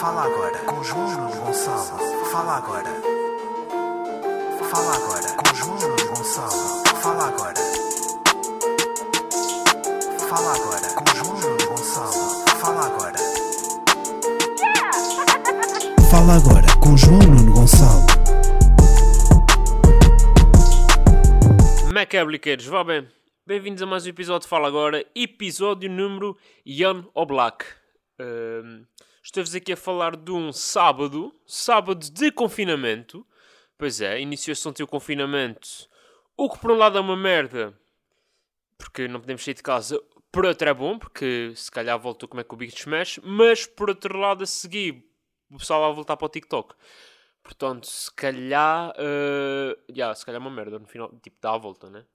Fala agora com João Nuno Gonçalo. Fala agora. Fala agora com João Nuno Gonçalo. Fala agora. Fala agora com João Nuno Gonçalo. Fala agora. Fala agora com João Nuno Gonçalo. Macabliqueiros, vá bem. Bem-vindos a mais um episódio de Fala Agora, episódio número Ian Oblak. Um, Estou-vos aqui a falar de um sábado, sábado de confinamento. Pois é, iniciou-se ontem o confinamento. O que por um lado é uma merda, porque não podemos sair de casa. Por outro é bom, porque se calhar voltou como é que o bicho mexe. Mas por outro lado, a seguir, o pessoal vai voltar para o TikTok. Portanto, se calhar. Uh, yeah, se calhar é uma merda no final. Tipo, dá a volta, né?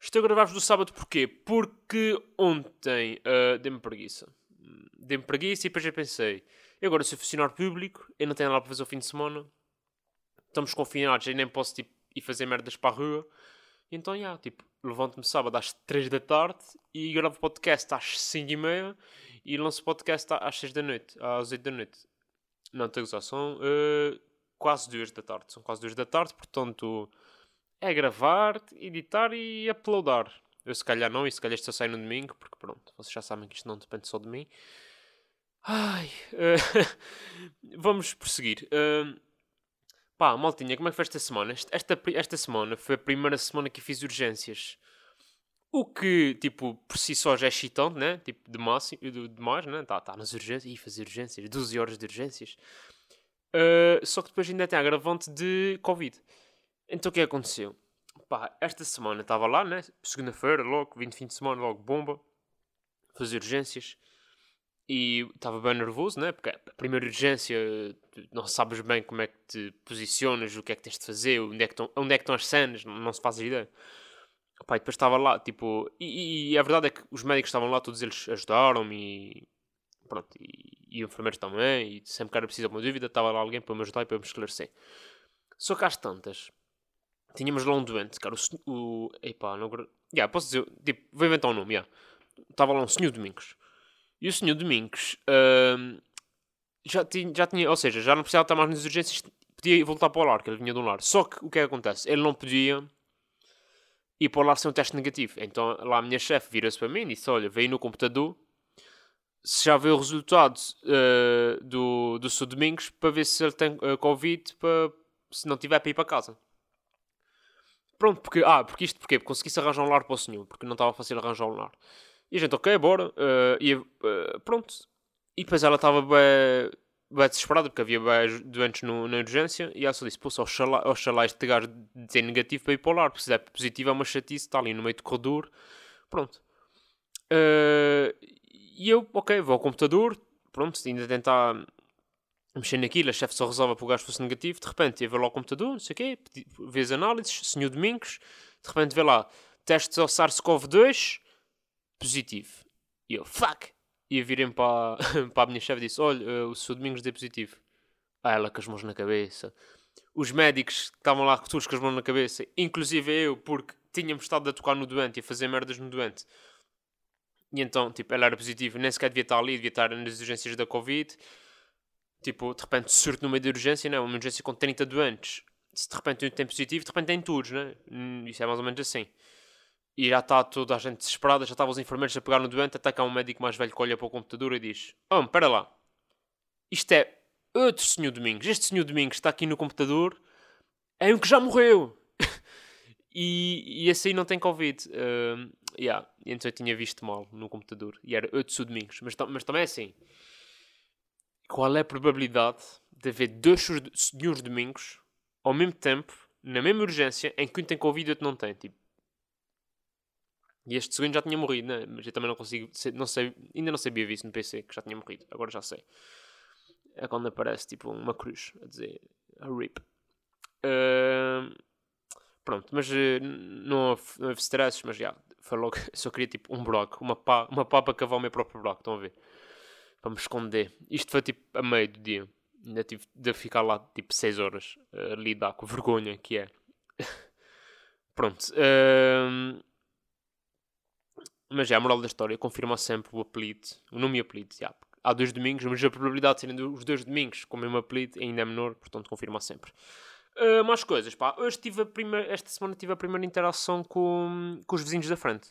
Estou a gravar-vos do sábado porquê? Porque ontem uh, dei-me preguiça. Dei-me preguiça e depois eu pensei: eu agora sou funcionário público, eu não tenho nada para fazer o fim de semana, estamos confinados, eu nem posso tipo, ir fazer merdas para a rua. E então, já, yeah, tipo, levanto-me sábado às 3 da tarde e gravo podcast às 5 e meia e lanço podcast às 6 da noite, às 8 da noite. Não, estou a gozar, são uh, quase 2 da tarde. São quase 2 da tarde, portanto é gravar, editar e uploadar. Eu se calhar não, e se calhar isto só sai no domingo, porque pronto, vocês já sabem que isto não depende só de mim. Ai, uh, vamos prosseguir. Uh, pá, maltinha, como é que foi esta semana? Esta, esta semana foi a primeira semana que fiz urgências. O que, tipo, por si só já é excitante, né? Tipo, demais, demais né? Tá, tá nas urgências. Ih, fazer urgências, 12 horas de urgências. Uh, só que depois ainda tem a agravante de Covid. Então o que aconteceu? Pá, esta semana estava lá, né? Segunda-feira, logo, 20 fim de semana, logo bomba. Fazer urgências. E estava bem nervoso, né? Porque a primeira urgência, não sabes bem como é que te posicionas, o que é que tens de fazer, onde é que estão, onde é que estão as cenas, não, não se faz ideia. Pá, e depois estava lá, tipo... E, e, a verdade é que os médicos estavam lá, todos eles ajudaram-me e... Pronto, e, e enfermeiros também, e sempre que era preciso alguma dúvida, estava lá alguém para me ajudar e para me esclarecer. Só que às tantas, tínhamos lá um doente, cara, o... o epá, não... Yeah, posso dizer, tipo, vou inventar um nome, yeah. Estava lá um senhor Domingos. E o senhor Domingos uh, já, tinha, já tinha, ou seja, já não precisava estar mais nas urgências, podia voltar para o lar, que ele vinha de um lar. Só que o que é que acontece? Ele não podia ir para o lar sem um teste negativo. Então lá a minha chefe vira-se para mim e disse: Olha, veio no computador se já vê o resultado uh, do, do seu Domingos para ver se ele tem uh, Covid, para, se não tiver para ir para casa. Pronto, porque, ah, porque isto? Porque consegui-se arranjar um lar para o senhor, porque não estava fácil arranjar um lar. E a gente, ok, bora. Uh, e uh, pronto. E depois ela estava bem, bem desesperada, porque havia bem doentes no, na urgência, e ela só disse, pô, oxalá, oxalá este gajo ter negativo para ir para o lar, porque se é positivo é uma chatice, está ali no meio do corredor. Pronto. Uh, e eu, ok, vou ao computador, pronto, ainda tentar mexer naquilo, a chefe só resolve para o gajo fosse negativo, de repente ia ver lá o computador, não sei o quê, vê as análises, senhor Domingos, de repente vê lá, testes ao SARS-CoV-2, positivo. E eu, fuck! E eu virei para, para a minha chefe e disse, olha, uh, o senhor Domingos deu positivo. Ah, ela com as mãos na cabeça. Os médicos que estavam lá todos com as mãos na cabeça, inclusive eu, porque tínhamos estado a tocar no doente e a fazer merdas no doente. E então, tipo, ela era positiva, nem sequer devia estar ali, devia estar nas urgências da Covid. Tipo, de repente surto meio da urgência, não, uma urgência com 30 doentes. Se de repente um tem positivo, de repente tem todos, né? Isso é mais ou menos assim. E já está toda a gente desesperada, já estavam os enfermeiros a pegar no doente, até há um médico mais velho que olha para o computador e diz: Oh, espera lá, isto é outro senhor Domingos. Este senhor Domingos está aqui no computador, é um que já morreu. e, e esse aí não tem Covid. Uh, yeah. Então eu tinha visto mal no computador. E era outro senhor Domingos. Mas, mas também é assim qual é a probabilidade de haver dois senhores domingos ao mesmo tempo, na mesma urgência, em que um tem Covid e outro não tem? Tipo, e este segundo já tinha morrido, né? mas eu também não consigo, não sei, ainda não sabia isso no PC, que já tinha morrido, agora já sei. É quando aparece tipo uma cruz a dizer a RIP. Uh, pronto, mas uh, não, houve, não houve stresses, mas já, foi logo, só queria tipo um bloco, uma pá, uma pá para cavar o meu próprio bloco, estão a ver? Para me esconder. Isto foi tipo a meio do dia. Ainda tive de ficar lá tipo 6 horas a lidar com a vergonha que é. Pronto. Uh... Mas é a moral da história, confirma sempre o apelido, o nome e apelido, já, há dois domingos, mas a probabilidade de serem os dois domingos com o mesmo apelido ainda é menor, portanto confirma sempre. Uh, mais coisas, pá. Hoje tive a esta semana tive a primeira interação com, com os vizinhos da frente.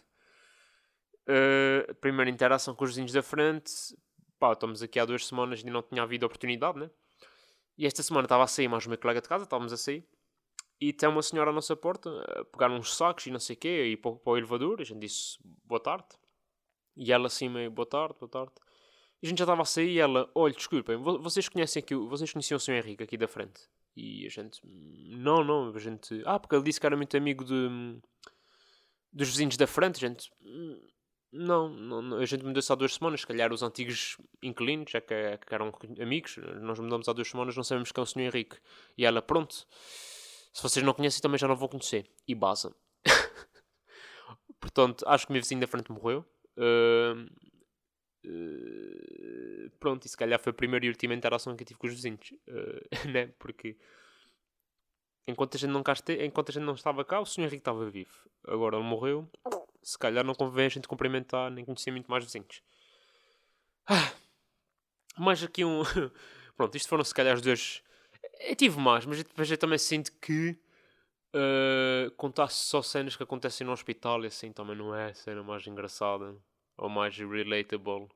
Uh, primeira interação com os vizinhos da frente. Pá, estamos aqui há duas semanas e não tinha havido oportunidade, né? E esta semana estava a sair mais o meu colega de casa, estávamos a sair. E tem uma senhora à nossa porta a pegar uns sacos e não sei o quê, e para, para o elevador. A gente disse boa tarde. E ela assim meio boa tarde, boa tarde. E a gente já estava a sair e ela, olha, desculpem, vocês conhecem aqui, vocês conheciam o Sr. Henrique aqui da frente? E a gente, não, não, a gente, ah, porque ele disse que era muito amigo de, dos vizinhos da frente, a gente, não, não, a gente mudou-se há duas semanas, se calhar os antigos inquilinos, já que, que, eram amigos, nós mudamos há duas semanas, não sabemos quem é o Sr. Henrique. E ela, pronto, se vocês não conhecem também já não vão conhecer. E baza. Portanto, acho que o meu vizinho da frente morreu. Uh, uh, pronto, e se calhar foi a primeira e última interação que eu tive com os vizinhos. Uh, né? Porque enquanto a, gente não enquanto a gente não estava cá, o Sr. Henrique estava vivo. Agora ele morreu. Se calhar não convém a gente cumprimentar nem conhecer muito mais vizinhos. Ah, mais aqui um. Pronto, isto foram se calhar os dois. Eu tive mais, mas depois eu também sinto que uh, contasse só cenas que acontecem no hospital e assim também não é a cena mais engraçada ou mais relatable.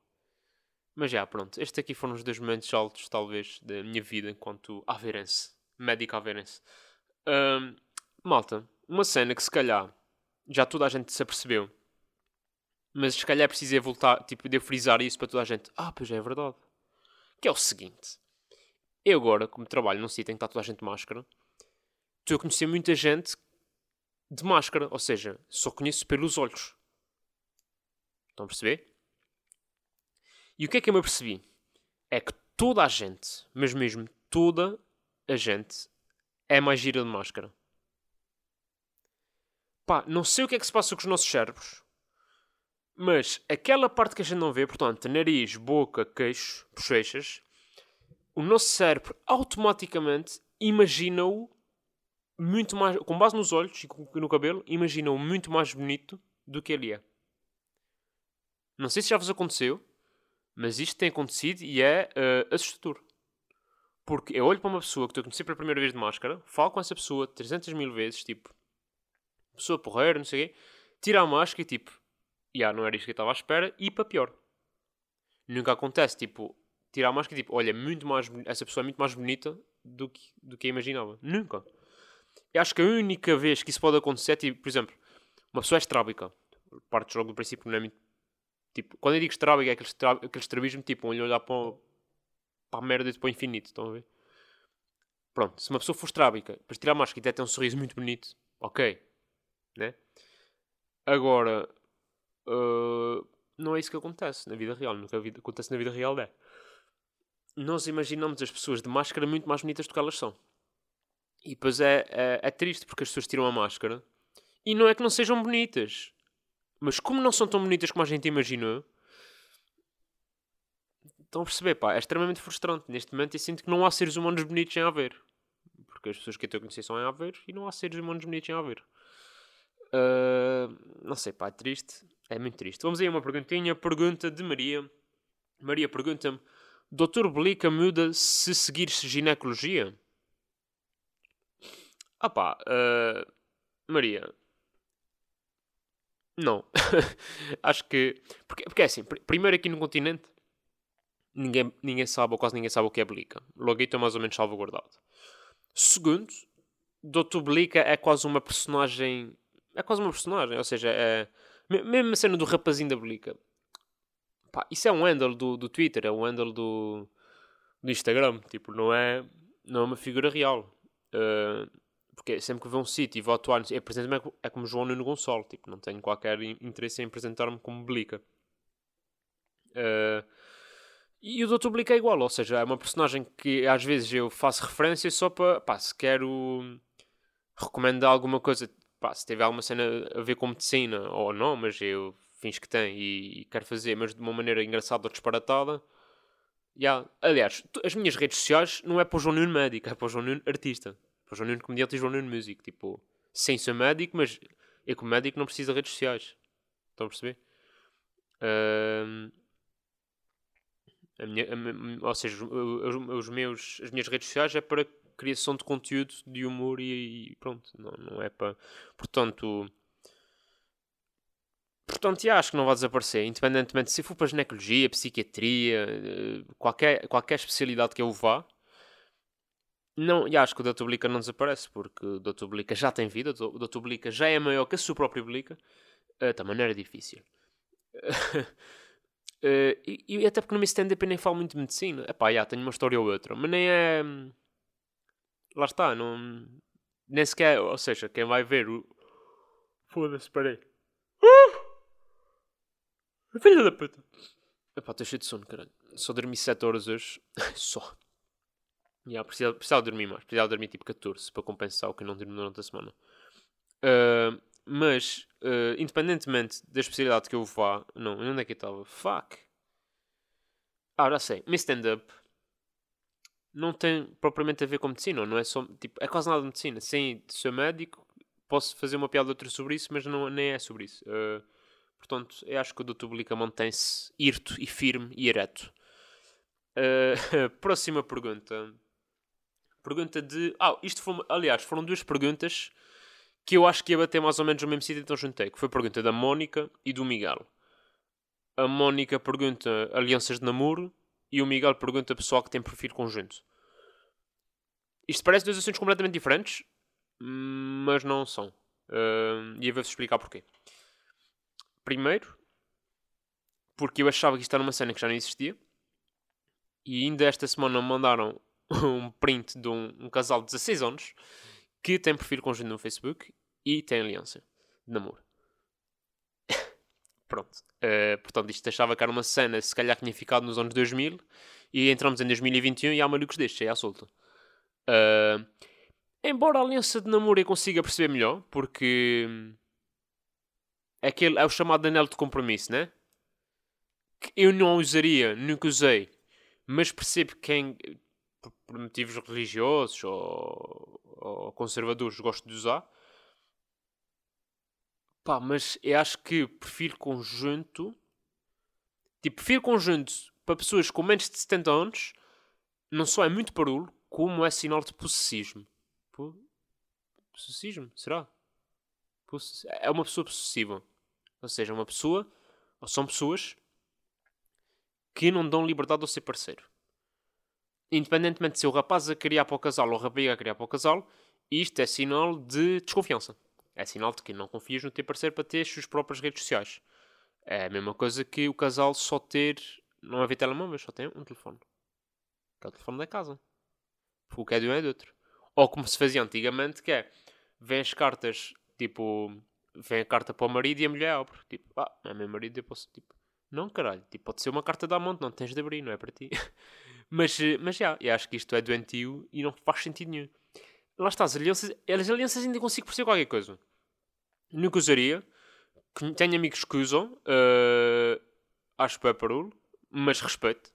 Mas já, pronto. Estes aqui foram os dois momentos altos, talvez, da minha vida enquanto aveirense. Médico aveirense. Um, malta, uma cena que se calhar já toda a gente se apercebeu, mas se calhar precisei voltar, tipo, de frisar isso para toda a gente. Ah, pois é, é verdade. Que é o seguinte: eu agora, como trabalho num sítio em que está toda a gente de máscara, estou a conhecer muita gente de máscara, ou seja, só conheço pelos olhos. Estão a perceber? E o que é que eu me apercebi? É que toda a gente, mas mesmo toda a gente, é mais gira de máscara. Pá, não sei o que é que se passa com os nossos cérebros, mas aquela parte que a gente não vê, portanto, nariz, boca, queixo, bochechas, o nosso cérebro automaticamente imagina-o muito mais, com base nos olhos e no cabelo, imagina-o muito mais bonito do que ele é. Não sei se já vos aconteceu, mas isto tem acontecido e é uh, assustador. Porque eu olho para uma pessoa que estou a conhecer pela primeira vez de máscara, falo com essa pessoa 300 mil vezes, tipo, pessoa porreira, não sei o quê, tira a máscara e tipo, já yeah, não era isto que eu estava à espera, e para pior. Nunca acontece, tipo, tirar a máscara e tipo, olha, muito mais, essa pessoa é muito mais bonita do que, do que eu imaginava. Nunca. Eu acho que a única vez que isso pode acontecer é, tipo, por exemplo, uma pessoa é estrábica. Parte do jogo do princípio não é muito. Tipo, quando eu digo estrábica é aquele, aquele estrabismo, tipo, um olhar para, para a merda e para o infinito. Estão a ver? Pronto, se uma pessoa for estrábica, depois tirar a máscara e até ter um sorriso muito bonito, ok. Né? Agora, uh, não é isso que acontece na vida real. Acontece na vida real, é nós imaginamos as pessoas de máscara muito mais bonitas do que elas são. E depois é, é, é, triste porque as pessoas tiram a máscara e não é que não sejam bonitas, mas como não são tão bonitas como a gente imaginou, estão a perceber, pá, é extremamente frustrante. Neste momento eu sinto que não há seres humanos bonitos em haver. Porque as pessoas que eu estou a conhecer são em haver e não há seres humanos bonitos em haver. Uh, não sei, pá, é triste. É muito triste. Vamos aí a uma perguntinha. Pergunta de Maria. Maria pergunta-me Doutor Blica muda se seguires ginecologia? Ah pá, uh, Maria. Não. Acho que. Porque, porque é assim, pr primeiro aqui no continente, ninguém, ninguém sabe, ou quase ninguém sabe o que é Blica. Logo aí estou mais ou menos salvaguardado. Segundo, Dr. Blica é quase uma personagem. É quase uma personagem, ou seja, é. Mesmo a cena do rapazinho da Blica. Pá, isso é um handle do, do Twitter, é um handle do, do Instagram. Tipo, não é, não é uma figura real. Uh, porque sempre que vou a um sítio e vou atuar, eu apresento-me é, é como João Nuno Gonçalo. Tipo, não tenho qualquer interesse em apresentar-me como Blica. Uh, e o Dr. Blica é igual, ou seja, é uma personagem que às vezes eu faço referência só para, pá, se quero recomendar alguma coisa, pá, se tiver alguma cena a ver com medicina ou não, mas eu fins que tem e, e quer fazer, mas de uma maneira engraçada ou disparatada. Yeah. Aliás, as minhas redes sociais não é para o João Nuno médico, é para o João Nuno artista. Para o João Nuno comediante e João Nuno músico. Tipo, sem ser médico, mas eu como médico não preciso de redes sociais. Estão a perceber? A minha, a ou seja, os, os meus, as minhas redes sociais é para criação de conteúdo de humor e, e pronto, não, não é para. Portanto, portanto, já acho que não vai desaparecer, independentemente se for para ginecologia, psiquiatria, eh, qualquer, qualquer especialidade que eu vá. Não, e acho que o Doutor Blica não desaparece, porque o Doutor Blica já tem vida, o Doutor Blica já é maior que a sua própria Blica. Eh, também não era difícil. Eh, e, e até porque no meu stand-up nem falo muito de medicina. Epá, já, tenho uma história ou outra, mas nem é. Lá está, não. Nem sequer. Ou seja, quem vai ver o. Foda-se, peraí. Uh! Filha da puta! Epá, estou cheio de sono, caralho. Só dormi 7 horas hoje. Só. Já, precisava, precisava dormir mais. Precisava dormir tipo 14 para compensar o que não dormi durante a semana. Ah, mas, ah, independentemente da especialidade que eu vá. Não, onde é que eu estava? Fuck! Ah, já sei. Meu stand-up não tem propriamente a ver com medicina, não é só. Tipo, é quase nada de medicina. Sem ser médico, posso fazer uma piada ou outra sobre isso, mas não, nem é sobre isso. Ah, portanto, eu acho que o Dr. Blica mantém-se irto e firme e ereto. Ah, próxima pergunta. Pergunta de. Ah, isto foi. Aliás, foram duas perguntas que eu acho que ia bater mais ou menos no mesmo sítio, então juntei. Que foi a pergunta da Mónica e do Miguel. A Mónica pergunta alianças de namoro e o Miguel pergunta pessoal que tem perfil conjunto. Isto parece dois assuntos completamente diferentes, mas não são. Ah, e eu vou-vos explicar porquê. Primeiro, porque eu achava que isto era uma cena que já não existia. E ainda esta semana me mandaram um print de um, um casal de 16 anos que tem perfil conjunto no Facebook e tem aliança de namoro. Pronto. Eh, portanto, isto que era uma cena, se calhar tinha ficado nos anos 2000 e entramos em 2021 e há malucos destes, aí à solta. Eh, embora a aliança de namoro eu consiga perceber melhor, porque é, aquele, é o chamado anel de compromisso, né? Que eu não usaria, nunca usei, mas percebo que quem, por- motivos religiosos ou, ou conservadores, gosto de usar. Pá, mas eu acho que perfil conjunto. Tipo, perfil conjunto para pessoas com menos de 70 anos não só é muito barulho, como é sinal de possessismo. Po- Possessismo? Será? Posse- É uma pessoa possessiva. Ou seja, uma pessoa. Ou são pessoas que não dão liberdade ao seu parceiro. Independentemente de ser o rapaz a criar para o casal ou a rapariga a criar para o casal, isto é sinal de desconfiança. É sinal de que não confias no teu parceiro para ter as suas próprias redes sociais. É a mesma coisa que o casal só ter. Não haver telemóveis, só tem um telefone. Que é o telefone da casa. O que é de um é de outro. Ou como se fazia antigamente, que é. Vêm as cartas, tipo. Vem a carta para o marido e a mulher abre. Tipo, ah, é meu marido, eu posso. Tipo, não, caralho. Tipo, pode ser uma carta da monte, não tens de abrir, não é para ti. mas, eh, mas já, eu acho que isto é doentio e não faz sentido nenhum. Lá está, as alianças, as alianças ainda consigo perceber qualquer coisa. Nunca usaria. Tenho amigos que usam. eh, acho que é parolo. Mas respeito.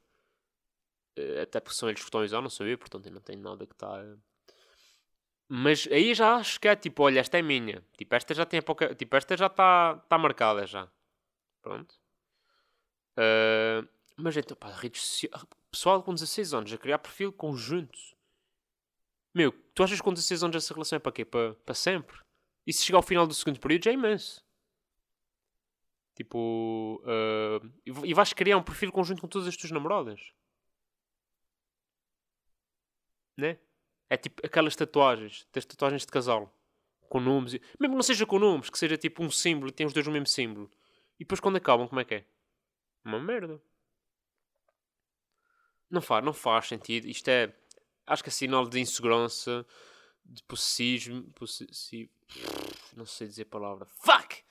Eh, até porque são eles que estão a usar, não eu, portanto eu não tenho nada que está. Mas aí já acho que é tipo, olha, esta é minha. Tipo, esta já tem pouca. Tipo, esta já está tá marcada já. Pronto. Eh, mas então, pá, redes sociais. Pessoal com 16 anos a criar perfil conjunto. Meu, tu achas que com 16 anos essa relação é para quê? Para, para sempre? E se chegar ao final do segundo período já é imenso. Tipo. eh, e vais criar um perfil conjunto com todas as tuas namoradas. Né? É tipo aquelas tatuagens. Das tatuagens de casal. Com nomes. e- Mesmo que não seja com nomes, que seja tipo um símbolo e tem os dois o mesmo símbolo. E depois quando acabam, como é que é? Uma merda. Não faz, não faz sentido. Isto é. Acho que é sinal de insegurança, de possessismo. Possessi... Não sei dizer a palavra. Fuck!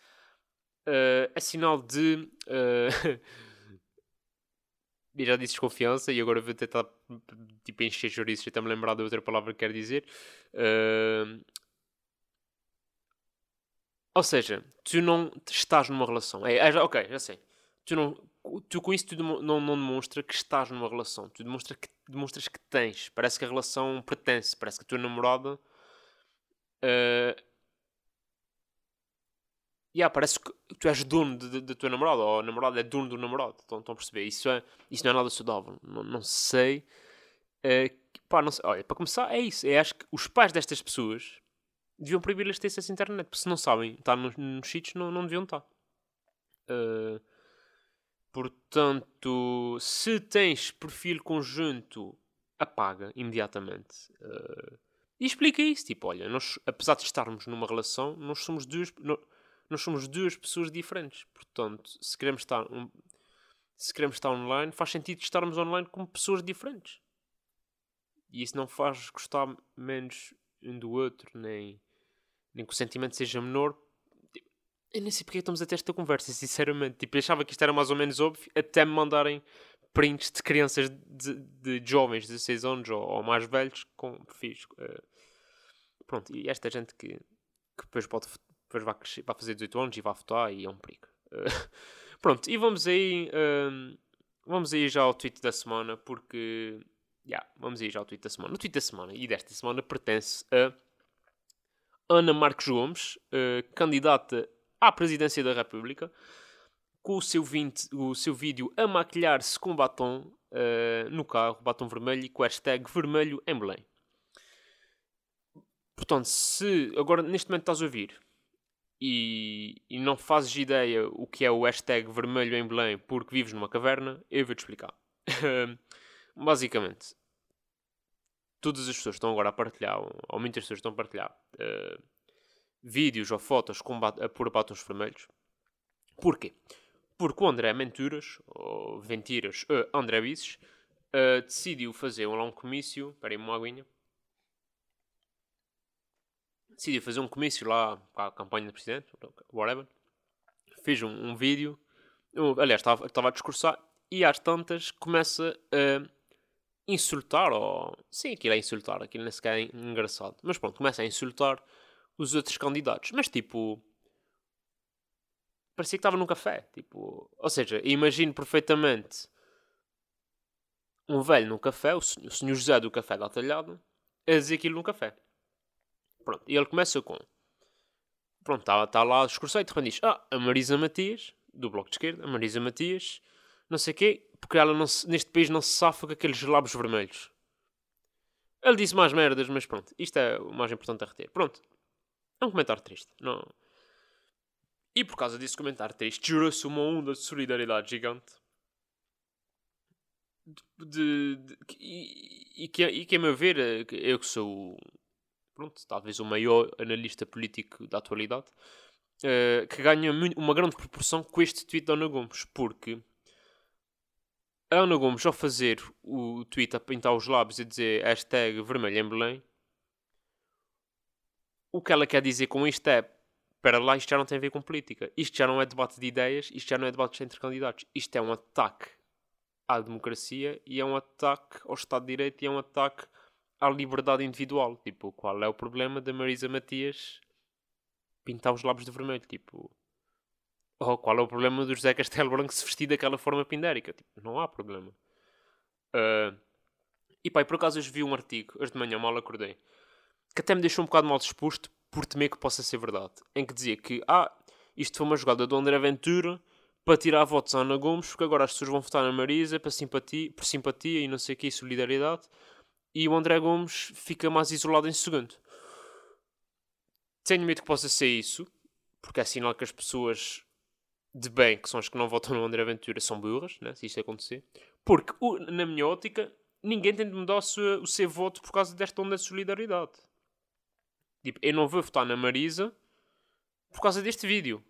Eh, é sinal de. eu já disse desconfiança e agora vou tentar tipo, encher chouriços e até me lembrar da outra palavra que quero dizer. Eh, ou seja, tu não estás numa relação. É, é, ok, já sei. Tu, não, tu com isso tu não, não demonstra que estás numa relação. Tu demonstra que, demonstras que tens. Parece que a relação pertence. Parece que a tua namorada. eh, yeah, parece que tu és dono da tua namorada, ou a namorada é dono do namorado. Estão, estão a perceber? Isso, é, isso não é nada saudável. Não, não sei. Uh, pá, não sei. Olha, para começar, é isso. Eu acho que os pais destas pessoas deviam proibir-lhes ter acesso à internet, porque se não sabem estar nos, nos sítios, não, não deviam estar. Uh, portanto, se tens perfil conjunto, apaga imediatamente. Uh, e explica isso. Tipo, olha, nós, apesar de estarmos numa relação, nós somos duas, nós somos duas pessoas diferentes. Portanto, se queremos estar, um, se queremos estar online, faz sentido estarmos online como pessoas diferentes. E isso não faz gostar menos um do outro, nem, nem que o sentimento seja menor. Eu nem sei porque estamos a ter esta conversa, sinceramente. Tipo, eu achava que isto era mais ou menos óbvio, até me mandarem prints de crianças de, de jovens de 16 anos ou, ou, mais velhos com perfis. Uh, pronto, e esta gente que, que depois, pode, depois vai, crescer, vai fazer 18 anos e vai votar e é um perigo. Uh, pronto, e vamos aí, uh, vamos aí já ao tweet da semana, porque. Yeah, vamos aí já ao tweet da semana. O tweet da semana e desta semana pertence a Ana Marques Gomes, candidata à presidência da República com o seu, 20, o seu vídeo a maquilhar-se com batom uh, no carro, batom vermelho e com hashtag vermelho em Belém. Portanto, se agora neste momento estás a ouvir e, e não fazes ideia o que é o hashtag vermelho em Belém porque vives numa caverna, eu vou-te explicar. Basicamente, todas as pessoas estão agora a partilhar, ou muitas pessoas estão a partilhar uh, vídeos ou fotos com por batons vermelhos. Porquê? porque o André Menturas, ou Ventiras, uh, André Bisses, uh, decidiu fazer um longo comício. Espera aí, uma aguinha. Decidiu fazer um comício lá para a campanha do presidente, whatever. Fez um, um vídeo. Uh, aliás, estava, estava a discursar e às tantas começa a insultar, ou. Sim, aquilo é insultar, aquilo nem sequer é engraçado. Mas pronto, começa a insultar os outros candidatos. Mas tipo parecia que estava num café. Tipo, ou seja, imagino perfeitamente um velho num café, o senhor José do Café da Talhado, a dizer aquilo num café. Pronto, e ele começa com. Pronto, está tá lá o discurso e diz: Ah, a Marisa Matias, do Bloco de Esquerda, a Marisa Matias, não sei o quê, porque ela não se, neste país não se safa com aqueles lábios vermelhos. Ele disse mais merdas, mas pronto, isto é o mais importante a reter. Pronto, é um comentário triste. Não, e por causa desse comentário triste, gerou-se uma onda de solidariedade gigante. De, de, de, e, e, que, e que, a meu ver, eh, eu que sou, pronto, talvez o maior analista político da atualidade, uh, que ganha uma grande proporção com este tweet da Ana Gomes, porque a Ana Gomes, ao fazer o tweet a pintar os lábios e dizer hashtag vermelho em Belém, o que ela quer dizer com isto é espera lá, isto já não tem a ver com política. Isto já não é debate de ideias, isto já não é debate entre candidatos. Isto é um ataque à democracia e é um ataque ao Estado de Direito e é um ataque à liberdade individual. Tipo, qual é o problema da Marisa Matias pintar os lábios de vermelho? Tipo, ou qual é o problema do José Castelo Branco se vestir daquela forma pindérica? Tipo, não há problema. Uh, e pai, por acaso hoje vi um artigo, hoje de manhã mal acordei, que até me deixou um bocado mal disposto por temer que possa ser verdade. Em que dizia que, ah, isto foi uma jogada do André Ventura para tirar votos à Ana Gomes, porque agora as pessoas vão votar na Marisa para simpatia, por simpatia e não sei o que, solidariedade, e o André Gomes fica mais isolado em segundo. Tenho medo que possa ser isso, porque é sinal que as pessoas de bem, que são as que não votam no André Ventura, são burras, né? se isto acontecer. Porque, na minha ótica, ninguém tem de mudar o seu, o seu voto por causa desta onda de solidariedade. Tipo, eu não vou votar na Marisa por causa deste vídeo.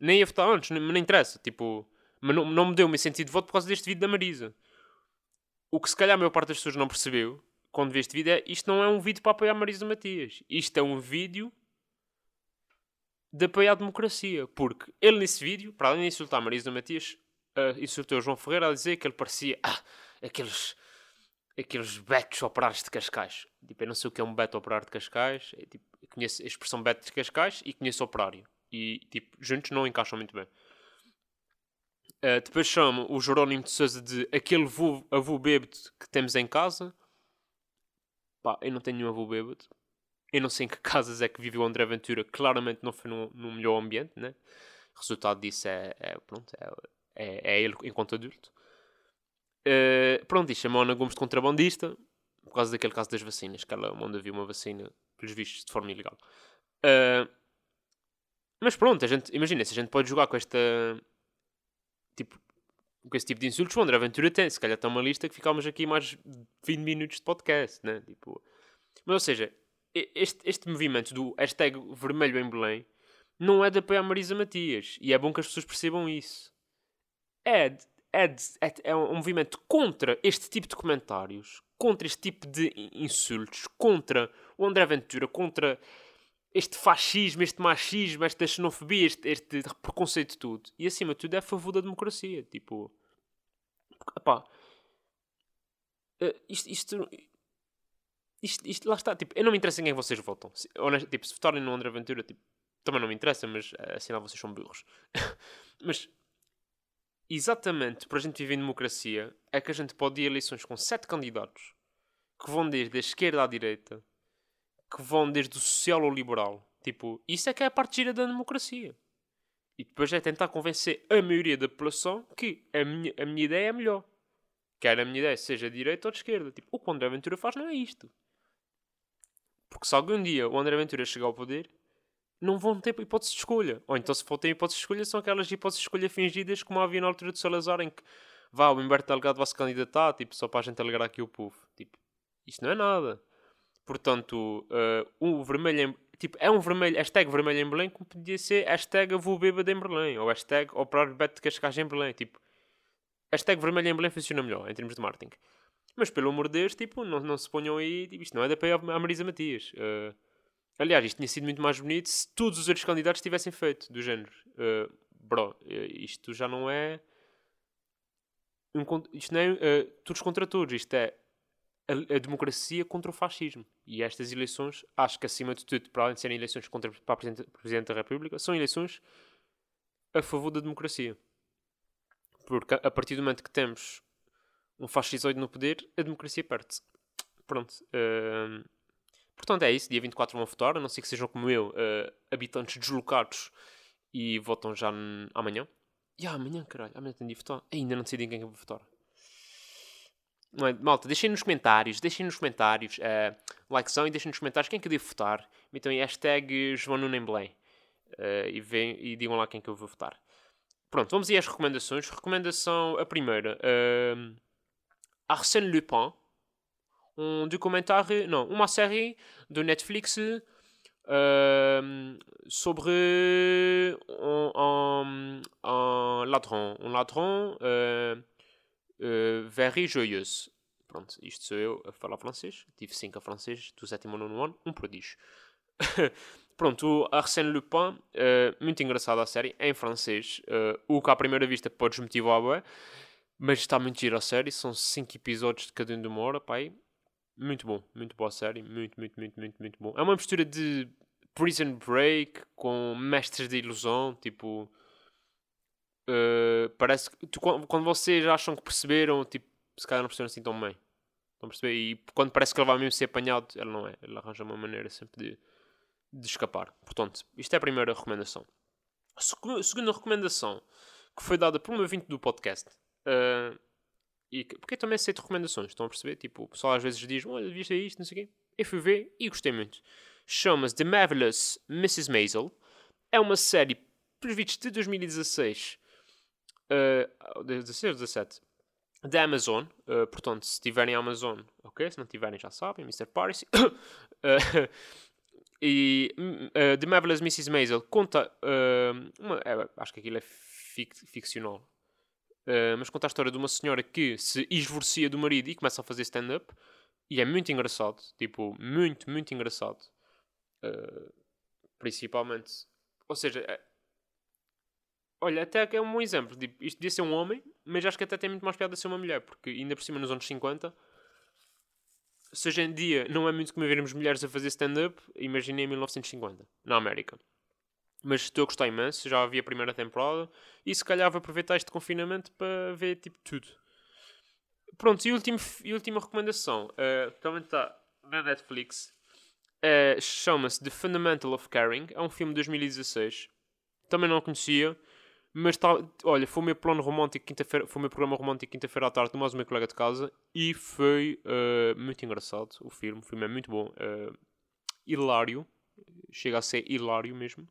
Nem ia votar antes, mas não interessa. Tipo, mas não, não me deu o meu sentido de voto por causa deste vídeo da Marisa. O que se calhar a maior parte das pessoas não percebeu quando vê este vídeo é isto não é um vídeo para apoiar Marisa Matias. Isto é um vídeo de apoiar a democracia. Porque ele nesse vídeo, para além de insultar Marisa Matias, uh, insultou João Ferreira a dizer que ele parecia ah, aqueles aqueles betos operários de Cascais. Tipo, eu não sei o que é um beto operário de Cascais. É, tipo, conheço a expressão beto de Cascais e conheço operário. E, tipo, juntos não encaixam muito bem. Uh, depois chamo o Jerónimo de Souza de aquele avô, avô bêbado que temos em casa. Pá, eu não tenho nenhum avô bêbado. Eu não sei em que casas é que viveu o André Ventura, claramente não foi num, num melhor ambiente, né? O resultado disso é, é pronto, é, é, é ele enquanto adulto. Uh, pronto, e chamou Ana Gomes de contrabandista por causa daquele caso das vacinas, que ela onde havia uma vacina, pelos vistos, de forma ilegal. Uh, mas pronto, a gente, imagina, se a gente pode jogar com esta. Tipo, com esse tipo de insultos, o André Ventura tem. Se calhar está uma lista que ficámos aqui mais 20 minutos de podcast, né? Tipo, mas ou seja, este, este movimento do hashtag vermelho em Belém não é de apoiar Marisa Matias. E é bom que as pessoas percebam isso. É, de, é, é, é um movimento contra este tipo de comentários, contra este tipo de insultos, contra o André Ventura, contra este fascismo, este machismo, esta xenofobia, este, este preconceito de tudo. E acima de tudo é a favor da democracia. Tipo, pá, eh, isto, isto, isto, isto, lá está. Tipo, eu não me interessa em quem vocês votam. Se, honest, tipo, se votarem no André Ventura, tipo, também não me interessa, mas assim vocês são burros. mas exatamente para a gente viver em democracia é que a gente pode ir a eleições com sete candidatos que vão desde a esquerda à direita que vão desde o social ao liberal. Tipo, isso é que é a parte gira da democracia. E depois é tentar convencer a maioria da população que a minha, a minha ideia é melhor. Quer a minha ideia seja de direita ou de esquerda. Tipo, o que o André Ventura faz não é isto. Porque se algum dia o André Ventura chegar ao poder, não vão ter hipótese de escolha. Ou então, se for ter hipótese de escolha, são aquelas hipóteses de escolha fingidas como havia na altura de Salazar, em que vá, o Humberto Delgado vai se candidatar, tipo, só para a gente alegrar aqui o povo. Tipo, isto não é nada. Portanto, uh, o vermelho em, tipo, é um vermelho, hashtag vermelho em Belém, como podia ser hashtag vou bêbado em Belém, ou hashtag operar beto de Cascais em Belém, tipo, hashtag vermelho em Belém funciona melhor, em termos de marketing. Mas, pelo amor de Deus, tipo, não, não se ponham aí, tipo, isto não é da apoio à Marisa Matias. Uh, aliás, isto tinha sido muito mais bonito se todos os outros candidatos tivessem feito, do género. Uh, bro, isto já não é... Um, isto não é uh, todos contra todos, isto é a, a, democracia contra o fascismo. E estas eleições, acho que acima de tudo, para além de serem eleições contra para Presidente, Presidente da República, são eleições a favor da democracia. Porque a partir do momento que temos um fascisoide no poder, a democracia perde-se. Pronto. Uh, portanto, é isso. Dia 24 vão votar. A não ser que sejam como eu, uh, habitantes deslocados e votam já amanhã. E ah, amanhã, caralho. Amanhã tenho de votar. Ainda não decidi em quem eu vou votar. Não é? Malta, deixem nos comentários, deixem nos comentários uh, e deixem nos comentários quem é que eu devo votar. Então, hashtag João Nuno em Belém. Uh, e, vem, e digam lá quem é que eu vou votar. Pronto, vamos aí às recomendações. Recomendação, a primeira. Uh, Arsène Lupin. Um documentário, não, uma série do Netflix uh, sobre um, um, um ladrão. Um ladrão uh, uh, very joyeuse. Pronto, isto sou eu a falar francês. Tive 5 a francês do sétimo ano no ano, um prodígio. Pronto, o Arsène Lupin, uh, muito engraçado a série, em francês. Uh, o que à primeira vista pode desmotivar, mas está muito giro a série. São 5 episódios de cada um de uma hora, pai. Muito bom, muito boa série. Muito, muito, muito, muito, muito bom. É uma mistura de Prison Break com Mestres de Ilusão, tipo Uh, parece que tu, quando vocês acham que perceberam, tipo, se calhar não perceberam assim tão bem. Estão perceber? E quando parece que ele vai mesmo ser apanhado, ele não é. Ele arranja uma maneira sempre de, de escapar. Portanto, isto é a primeira recomendação. A segunda recomendação, que foi dada por um ouvinte do podcast, uh, e que, porque também aceito recomendações, estão a perceber? Tipo, o pessoal às vezes diz: Olha, viste isto, não sei o quê. Eu fui ver e gostei muito. Chama-se The Marvelous Mrs. Maisel. É uma série, vistos, de 2016 uh, 16 17 da Amazon, uh, portanto, se tiverem Amazon, ok, se não tiverem já sabem, Mr. Paris. uh, e uh, The Marvelous Mrs. Maisel conta, uma, é, acho que aquilo é fic ficcional, uh, mas conta a história de uma senhora que se esvorcia do marido e começa a fazer stand-up, e é muito engraçado, tipo, muito, muito engraçado. principalmente, ou seja, Olha, até é um bom exemplo. Tipo, isto podia ser um homem, mas acho que até tem muito mais piada ser uma mulher, porque ainda por cima nos anos 50, se hoje em dia não é muito como vermos mulheres a fazer stand-up, imaginei em 1950, na América. Mas estou a gostar imenso, já vi a primeira temporada e se calhar vou aproveitar este confinamento para ver tipo tudo. Pronto, e, último, e última recomendação, uh, também está na Netflix, É, Chama-se The Fundamental of Caring. É um filme de 2016. Também não conhecia. Mas tá, olha, foi o meu plano romântico quinta-feira, foi o meu programa romântico quinta-feira à tarde, mais o meu colega de casa, e foi uh, muito engraçado o filme. O filme é muito bom. Uh, hilário. Chega a ser hilário mesmo.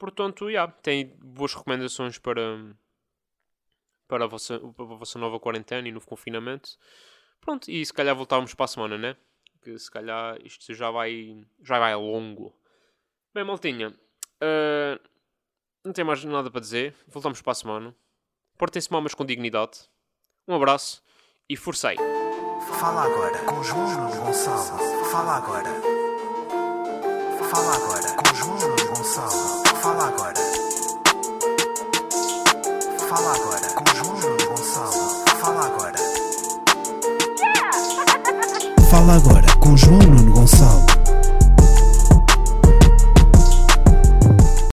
Portanto, yeah, tem boas recomendações para, para, a vossa, para a vossa nova quarentena e novo confinamento. Pronto, e se calhar voltávamos para a semana, né? Que se calhar isto já vai, já vai longo. Bem, maltinha, uh, não tenho mais nada para dizer. Voltamos para a semana. Portem-se mal, mas com dignidade. Um abraço e forcei. Fala agora com João Nuno Gonçalo. Fala agora. Fala agora com João Nuno Gonçalo. Fala agora com João Nuno Gonçalo. Fala agora. Fala agora com João Nuno Gonçalo.